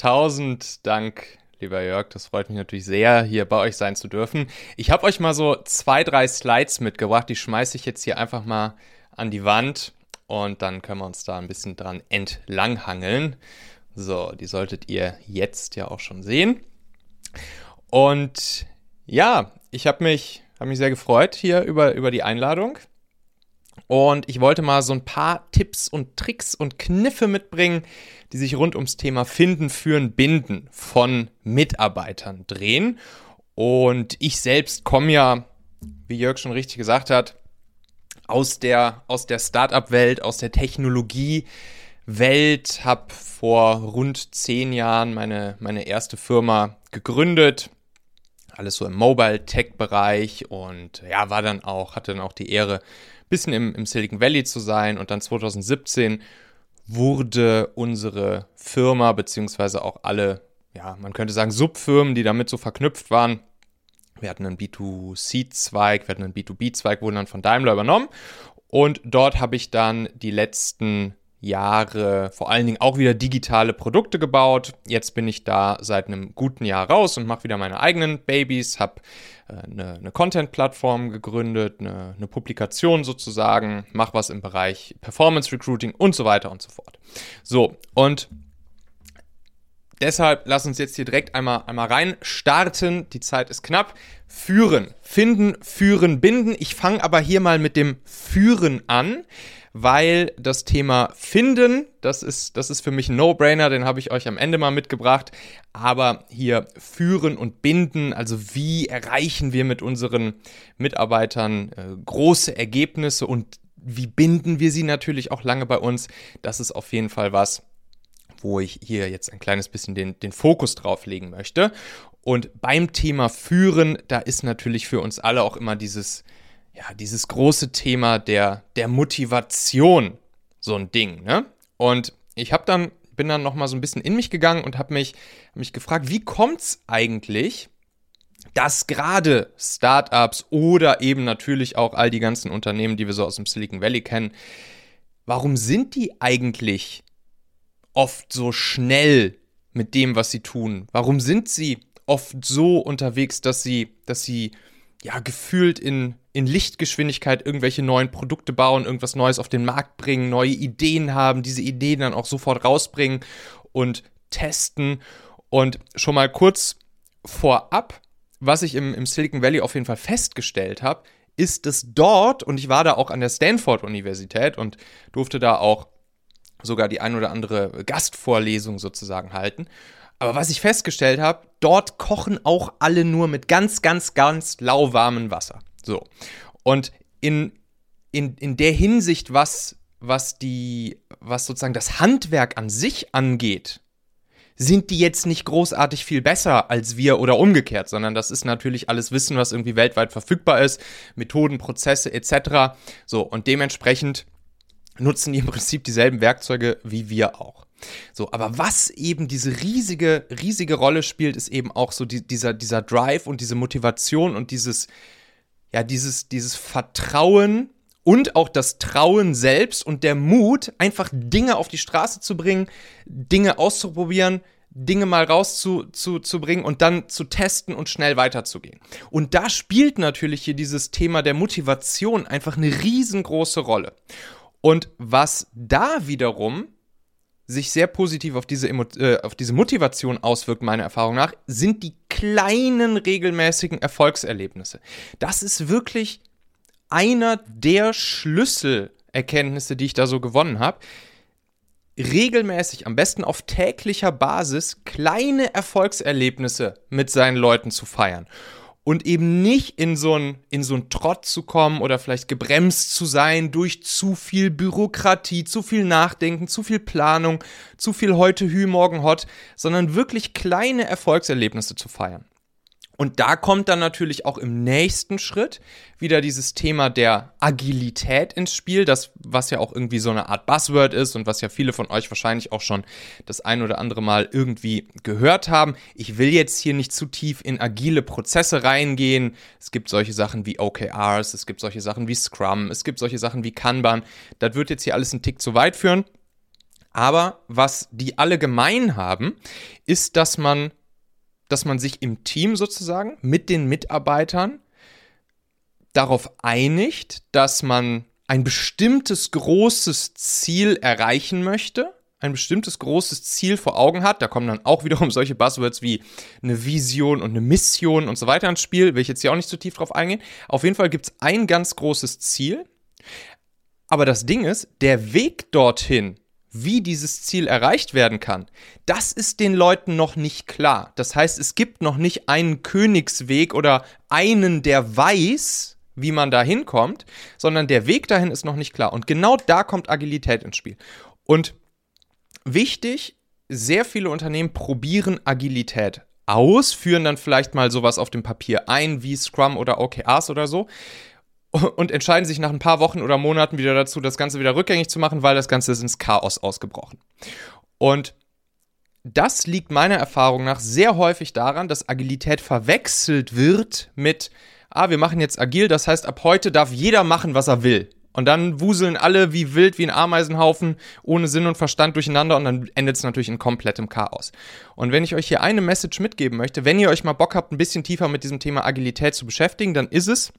tausend Dank, lieber Jörg. Das freut mich natürlich sehr, hier bei euch sein zu dürfen. Ich habe euch mal so zwei, drei Slides mitgebracht. Die schmeiße ich jetzt hier einfach mal an die Wand und dann können wir uns da ein bisschen dran entlanghangeln. So, die solltet ihr jetzt ja auch schon sehen. Und ja, ich habe mich, hab mich sehr gefreut hier über, über die Einladung. Und ich wollte mal so ein paar Tipps und Tricks und Kniffe mitbringen, die sich rund ums Thema Finden, Führen, Binden von Mitarbeitern drehen. Und ich selbst komme ja, wie Jörg schon richtig gesagt hat, aus der, aus der Startup-Welt, aus der Technologie-Welt, habe vor rund zehn Jahren meine, meine erste Firma gegründet. Alles so im Mobile-Tech-Bereich und ja, war dann auch, hatte dann auch die Ehre, bisschen im, im Silicon Valley zu sein. Und dann 2017 wurde unsere Firma, beziehungsweise auch alle, ja, man könnte sagen, Subfirmen, die damit so verknüpft waren, wir hatten einen B2C-Zweig, wir hatten einen B2B-Zweig, wurden dann von Daimler übernommen. Und dort habe ich dann die letzten Jahre vor allen Dingen auch wieder digitale Produkte gebaut. Jetzt bin ich da seit einem guten Jahr raus und mache wieder meine eigenen Babys, habe äh, eine, eine Content-Plattform gegründet, eine, eine Publikation sozusagen, mache was im Bereich Performance Recruiting und so weiter und so fort. So, und deshalb lass uns jetzt hier direkt einmal, einmal rein starten. Die Zeit ist knapp. Führen, finden, führen, binden. Ich fange aber hier mal mit dem Führen an weil das Thema Finden, das ist, das ist für mich ein No-Brainer, den habe ich euch am Ende mal mitgebracht. Aber hier Führen und Binden, also wie erreichen wir mit unseren Mitarbeitern äh, große Ergebnisse und wie binden wir sie natürlich auch lange bei uns, das ist auf jeden Fall was, wo ich hier jetzt ein kleines bisschen den, den Fokus drauf legen möchte. Und beim Thema Führen, da ist natürlich für uns alle auch immer dieses ja, dieses große Thema der, der Motivation so ein Ding, ne? Und ich habe dann, bin dann nochmal so ein bisschen in mich gegangen und habe mich, hab mich gefragt, wie kommt's eigentlich, dass gerade Startups oder eben natürlich auch all die ganzen Unternehmen, die wir so aus dem Silicon Valley kennen, warum sind die eigentlich oft so schnell mit dem, was sie tun? Warum sind sie oft so unterwegs, dass sie, dass sie ja gefühlt in in Lichtgeschwindigkeit irgendwelche neuen Produkte bauen, irgendwas Neues auf den Markt bringen, neue Ideen haben, diese Ideen dann auch sofort rausbringen und testen. Und schon mal kurz vorab, was ich im, im Silicon Valley auf jeden Fall festgestellt habe, ist, dass dort, und ich war da auch an der Stanford-Universität und durfte da auch sogar die ein oder andere Gastvorlesung sozusagen halten. Aber was ich festgestellt habe, dort kochen auch alle nur mit ganz, ganz, ganz lauwarmem Wasser. So. Und in, in, in der Hinsicht, was, was die, was sozusagen das Handwerk an sich angeht, sind die jetzt nicht großartig viel besser als wir oder umgekehrt, sondern das ist natürlich alles Wissen, was irgendwie weltweit verfügbar ist, Methoden, Prozesse etc. So, und dementsprechend nutzen die im Prinzip dieselben Werkzeuge wie wir auch. So, aber was eben diese riesige, riesige Rolle spielt, ist eben auch so die, dieser, dieser Drive und diese Motivation und dieses, ja, dieses, dieses Vertrauen und auch das Trauen selbst und der Mut, einfach Dinge auf die Straße zu bringen, Dinge auszuprobieren, Dinge mal rauszubringen zu, zu und dann zu testen und schnell weiterzugehen. Und da spielt natürlich hier dieses Thema der Motivation einfach eine riesengroße Rolle. Und was da wiederum sich sehr positiv auf diese, äh, auf diese Motivation auswirkt, meiner Erfahrung nach, sind die kleinen regelmäßigen Erfolgserlebnisse. Das ist wirklich einer der Schlüsselerkenntnisse, die ich da so gewonnen habe. Regelmäßig, am besten auf täglicher Basis, kleine Erfolgserlebnisse mit seinen Leuten zu feiern und eben nicht in so einen in so Trott zu kommen oder vielleicht gebremst zu sein durch zu viel Bürokratie, zu viel Nachdenken, zu viel Planung, zu viel heute Hü, morgen hot, sondern wirklich kleine Erfolgserlebnisse zu feiern. Und da kommt dann natürlich auch im nächsten Schritt wieder dieses Thema der Agilität ins Spiel, das was ja auch irgendwie so eine Art Buzzword ist und was ja viele von euch wahrscheinlich auch schon das ein oder andere Mal irgendwie gehört haben. Ich will jetzt hier nicht zu tief in agile Prozesse reingehen. Es gibt solche Sachen wie OKRs, es gibt solche Sachen wie Scrum, es gibt solche Sachen wie Kanban. Das wird jetzt hier alles einen Tick zu weit führen. Aber was die alle gemein haben, ist, dass man, dass man sich im Team sozusagen mit den Mitarbeitern darauf einigt, dass man ein bestimmtes großes Ziel erreichen möchte, ein bestimmtes großes Ziel vor Augen hat. Da kommen dann auch wiederum solche Buzzwords wie eine Vision und eine Mission und so weiter ins Spiel. Will ich jetzt hier auch nicht zu tief drauf eingehen. Auf jeden Fall gibt es ein ganz großes Ziel. Aber das Ding ist, der Weg dorthin wie dieses Ziel erreicht werden kann, das ist den Leuten noch nicht klar. Das heißt, es gibt noch nicht einen Königsweg oder einen, der weiß, wie man da hinkommt, sondern der Weg dahin ist noch nicht klar. Und genau da kommt Agilität ins Spiel. Und wichtig, sehr viele Unternehmen probieren Agilität aus, führen dann vielleicht mal sowas auf dem Papier ein, wie Scrum oder OKRs oder so und entscheiden sich nach ein paar Wochen oder Monaten wieder dazu, das Ganze wieder rückgängig zu machen, weil das Ganze ist ins Chaos ausgebrochen. Und das liegt meiner Erfahrung nach sehr häufig daran, dass Agilität verwechselt wird mit, ah, wir machen jetzt agil, das heißt, ab heute darf jeder machen, was er will. Und dann wuseln alle wie wild, wie ein Ameisenhaufen, ohne Sinn und Verstand durcheinander und dann endet es natürlich in komplettem Chaos. Und wenn ich euch hier eine Message mitgeben möchte, wenn ihr euch mal Bock habt, ein bisschen tiefer mit diesem Thema Agilität zu beschäftigen, dann ist es,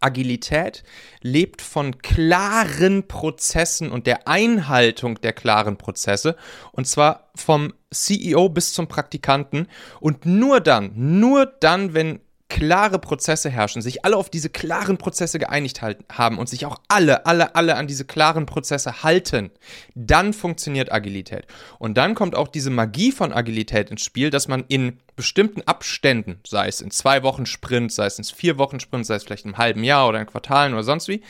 Agilität lebt von klaren Prozessen und der Einhaltung der klaren Prozesse. Und zwar vom CEO bis zum Praktikanten. Und nur dann, nur dann, wenn klare Prozesse herrschen, sich alle auf diese klaren Prozesse geeinigt haben und sich auch alle, alle, alle an diese klaren Prozesse halten, dann funktioniert Agilität. Und dann kommt auch diese Magie von Agilität ins Spiel, dass man in bestimmten Abständen, sei es in zwei Wochen Sprint, sei es in vier Wochen Sprint, sei es vielleicht im halben Jahr oder in Quartalen oder sonst wie,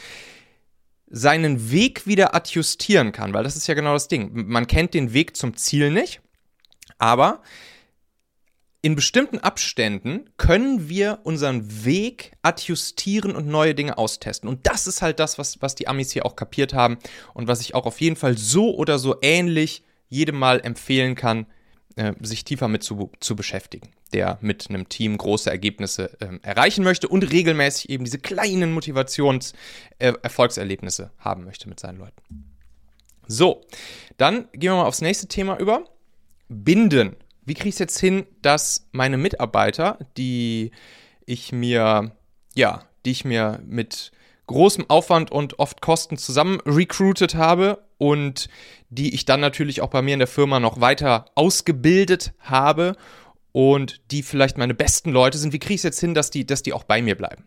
seinen Weg wieder adjustieren kann, weil das ist ja genau das Ding. Man kennt den Weg zum Ziel nicht, aber in bestimmten Abständen können wir unseren Weg adjustieren und neue Dinge austesten. Und das ist halt das, was, was die Amis hier auch kapiert haben und was ich auch auf jeden Fall so oder so ähnlich jedem Mal empfehlen kann, äh, sich tiefer mit zu, zu beschäftigen, der mit einem Team große Ergebnisse äh, erreichen möchte und regelmäßig eben diese kleinen Motivations-Erfolgserlebnisse äh, haben möchte mit seinen Leuten. So, dann gehen wir mal aufs nächste Thema über. Binden wie kriege ich es jetzt hin, dass meine Mitarbeiter, die ich mir, ja, die ich mir mit großem Aufwand und oft Kosten zusammen recruited habe und die ich dann natürlich auch bei mir in der Firma noch weiter ausgebildet habe und die vielleicht meine besten Leute sind. Wie kriege ich es jetzt hin, dass die, dass die auch bei mir bleiben?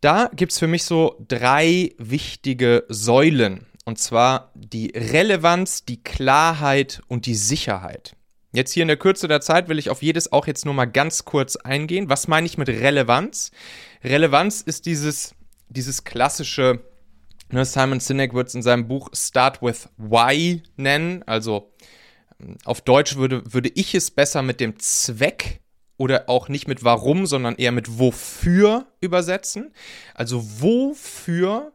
Da gibt es für mich so drei wichtige Säulen. Und zwar die Relevanz, die Klarheit und die Sicherheit. Jetzt hier in der Kürze der Zeit will ich auf jedes auch jetzt nur mal ganz kurz eingehen. Was meine ich mit Relevanz? Relevanz ist dieses, dieses klassische, ne, Simon Sinek wird es in seinem Buch Start with Why nennen. Also ähm, auf Deutsch würde, würde ich es besser mit dem Zweck oder auch nicht mit warum, sondern eher mit wofür übersetzen. Also wofür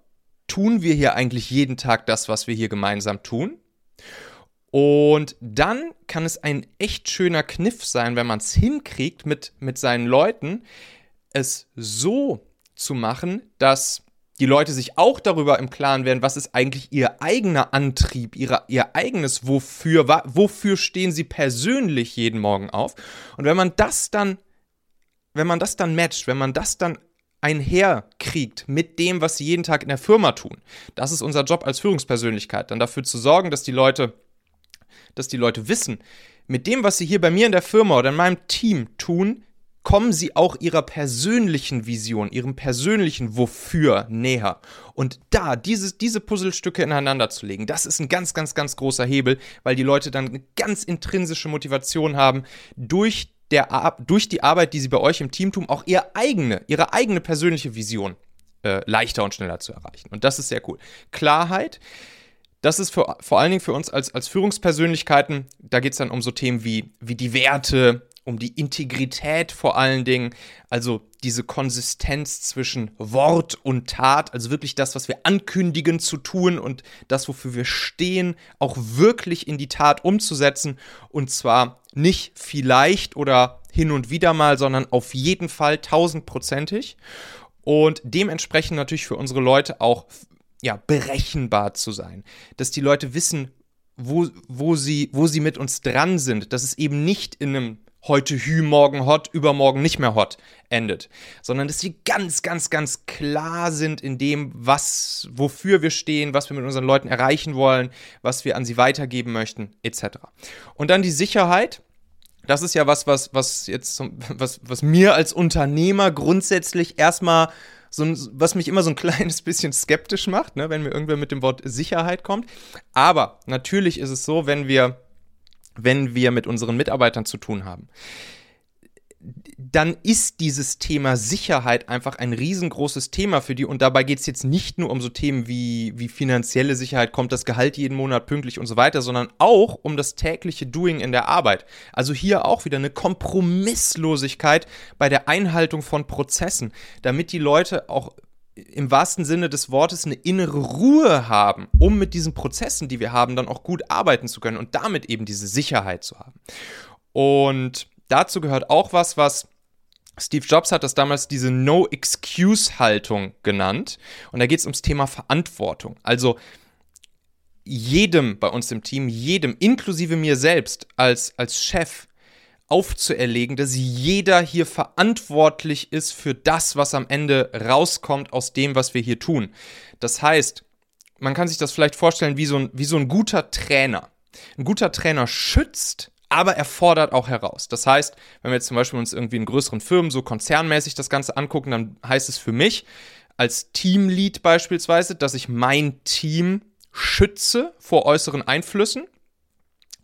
tun wir hier eigentlich jeden Tag das, was wir hier gemeinsam tun? Und dann kann es ein echt schöner Kniff sein, wenn man es hinkriegt, mit, mit seinen Leuten es so zu machen, dass die Leute sich auch darüber im Klaren werden, was ist eigentlich ihr eigener Antrieb, ihre, ihr eigenes Wofür, wofür stehen sie persönlich jeden Morgen auf. Und wenn man das dann, wenn man das dann matcht, wenn man das dann einherkriegt mit dem, was sie jeden Tag in der Firma tun, das ist unser Job als Führungspersönlichkeit, dann dafür zu sorgen, dass die Leute dass die Leute wissen, mit dem, was sie hier bei mir in der Firma oder in meinem Team tun, kommen sie auch ihrer persönlichen Vision, ihrem persönlichen Wofür näher. Und da diese, diese Puzzlestücke ineinander zu legen, das ist ein ganz, ganz, ganz großer Hebel, weil die Leute dann eine ganz intrinsische Motivation haben, durch, der, durch die Arbeit, die sie bei euch im Team tun, auch ihre eigene, ihre eigene persönliche Vision äh, leichter und schneller zu erreichen. Und das ist sehr cool. Klarheit das ist für, vor allen Dingen für uns als, als Führungspersönlichkeiten, da geht es dann um so Themen wie, wie die Werte, um die Integrität vor allen Dingen, also diese Konsistenz zwischen Wort und Tat, also wirklich das, was wir ankündigen zu tun und das, wofür wir stehen, auch wirklich in die Tat umzusetzen. Und zwar nicht vielleicht oder hin und wieder mal, sondern auf jeden Fall tausendprozentig. Und dementsprechend natürlich für unsere Leute auch ja, berechenbar zu sein. Dass die Leute wissen, wo, wo, sie, wo sie mit uns dran sind, dass es eben nicht in einem heute Hü, morgen hot, übermorgen nicht mehr hot endet, sondern dass sie ganz, ganz, ganz klar sind in dem, was, wofür wir stehen, was wir mit unseren Leuten erreichen wollen, was wir an sie weitergeben möchten, etc. Und dann die Sicherheit. Das ist ja was, was, was jetzt, was, was mir als Unternehmer grundsätzlich erstmal so ein, was mich immer so ein kleines bisschen skeptisch macht, ne, wenn mir irgendwer mit dem Wort Sicherheit kommt. Aber natürlich ist es so, wenn wir wenn wir mit unseren Mitarbeitern zu tun haben, dann ist dieses Thema Sicherheit einfach ein riesengroßes Thema für die. Und dabei geht es jetzt nicht nur um so Themen wie, wie finanzielle Sicherheit, kommt das Gehalt jeden Monat pünktlich und so weiter, sondern auch um das tägliche Doing in der Arbeit. Also hier auch wieder eine Kompromisslosigkeit bei der Einhaltung von Prozessen, damit die Leute auch im wahrsten Sinne des Wortes eine innere Ruhe haben, um mit diesen Prozessen, die wir haben, dann auch gut arbeiten zu können und damit eben diese Sicherheit zu haben. Und dazu gehört auch was, was Steve Jobs hat das damals diese No-Excuse-Haltung genannt. Und da geht es ums Thema Verantwortung. Also jedem bei uns im Team, jedem, inklusive mir selbst als, als Chef, aufzuerlegen, dass jeder hier verantwortlich ist für das, was am Ende rauskommt aus dem, was wir hier tun. Das heißt, man kann sich das vielleicht vorstellen wie so ein, wie so ein guter Trainer. Ein guter Trainer schützt, aber er fordert auch heraus. Das heißt, wenn wir jetzt zum Beispiel uns irgendwie in größeren Firmen so konzernmäßig das Ganze angucken, dann heißt es für mich als Teamlead beispielsweise, dass ich mein Team schütze vor äußeren Einflüssen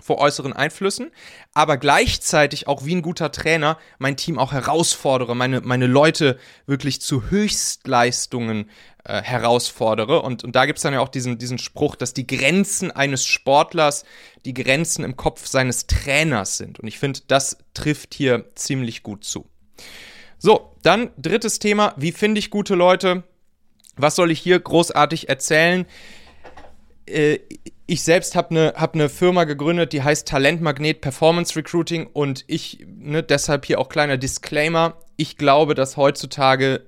vor äußeren Einflüssen, aber gleichzeitig auch wie ein guter Trainer mein Team auch herausfordere, meine, meine Leute wirklich zu Höchstleistungen äh, herausfordere. Und, und da gibt es dann ja auch diesen, diesen Spruch, dass die Grenzen eines Sportlers die Grenzen im Kopf seines Trainers sind. Und ich finde, das trifft hier ziemlich gut zu. So, dann drittes Thema, wie finde ich gute Leute? Was soll ich hier großartig erzählen? Äh, ich selbst habe eine hab ne Firma gegründet, die heißt Talentmagnet Performance Recruiting und ich, ne, deshalb hier auch kleiner Disclaimer, ich glaube, dass heutzutage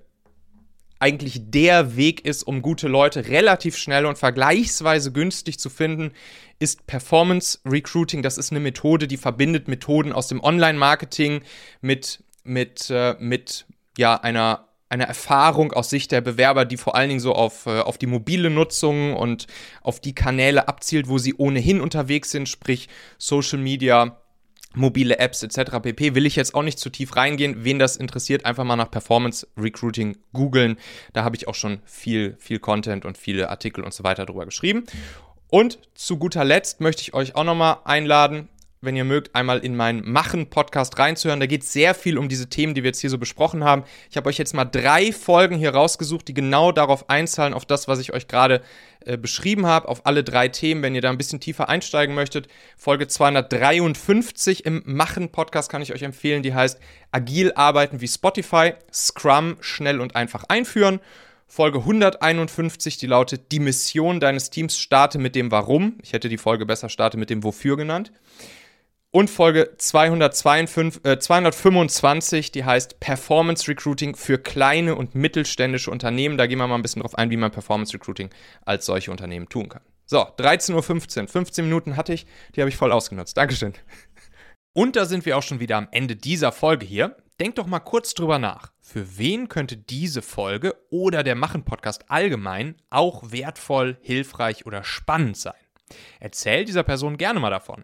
eigentlich der Weg ist, um gute Leute relativ schnell und vergleichsweise günstig zu finden, ist Performance Recruiting. Das ist eine Methode, die verbindet Methoden aus dem Online-Marketing mit, mit, äh, mit ja, einer eine Erfahrung aus Sicht der Bewerber, die vor allen Dingen so auf, äh, auf die mobile Nutzung und auf die Kanäle abzielt, wo sie ohnehin unterwegs sind, sprich Social Media, mobile Apps etc. pp. Will ich jetzt auch nicht zu tief reingehen. Wen das interessiert, einfach mal nach Performance Recruiting googeln. Da habe ich auch schon viel, viel Content und viele Artikel und so weiter drüber geschrieben. Und zu guter Letzt möchte ich euch auch nochmal einladen, wenn ihr mögt, einmal in meinen Machen-Podcast reinzuhören. Da geht es sehr viel um diese Themen, die wir jetzt hier so besprochen haben. Ich habe euch jetzt mal drei Folgen hier rausgesucht, die genau darauf einzahlen, auf das, was ich euch gerade äh, beschrieben habe, auf alle drei Themen. Wenn ihr da ein bisschen tiefer einsteigen möchtet, Folge 253 im Machen-Podcast kann ich euch empfehlen. Die heißt Agil arbeiten wie Spotify, Scrum schnell und einfach einführen. Folge 151, die lautet Die Mission deines Teams starte mit dem Warum. Ich hätte die Folge besser starte mit dem Wofür genannt. Und Folge 252, äh, 225, die heißt Performance Recruiting für kleine und mittelständische Unternehmen. Da gehen wir mal ein bisschen drauf ein, wie man Performance Recruiting als solche Unternehmen tun kann. So, 13.15 Uhr. 15 Minuten hatte ich, die habe ich voll ausgenutzt. Dankeschön. Und da sind wir auch schon wieder am Ende dieser Folge hier. Denkt doch mal kurz drüber nach. Für wen könnte diese Folge oder der Machen-Podcast allgemein auch wertvoll, hilfreich oder spannend sein? Erzähl dieser Person gerne mal davon.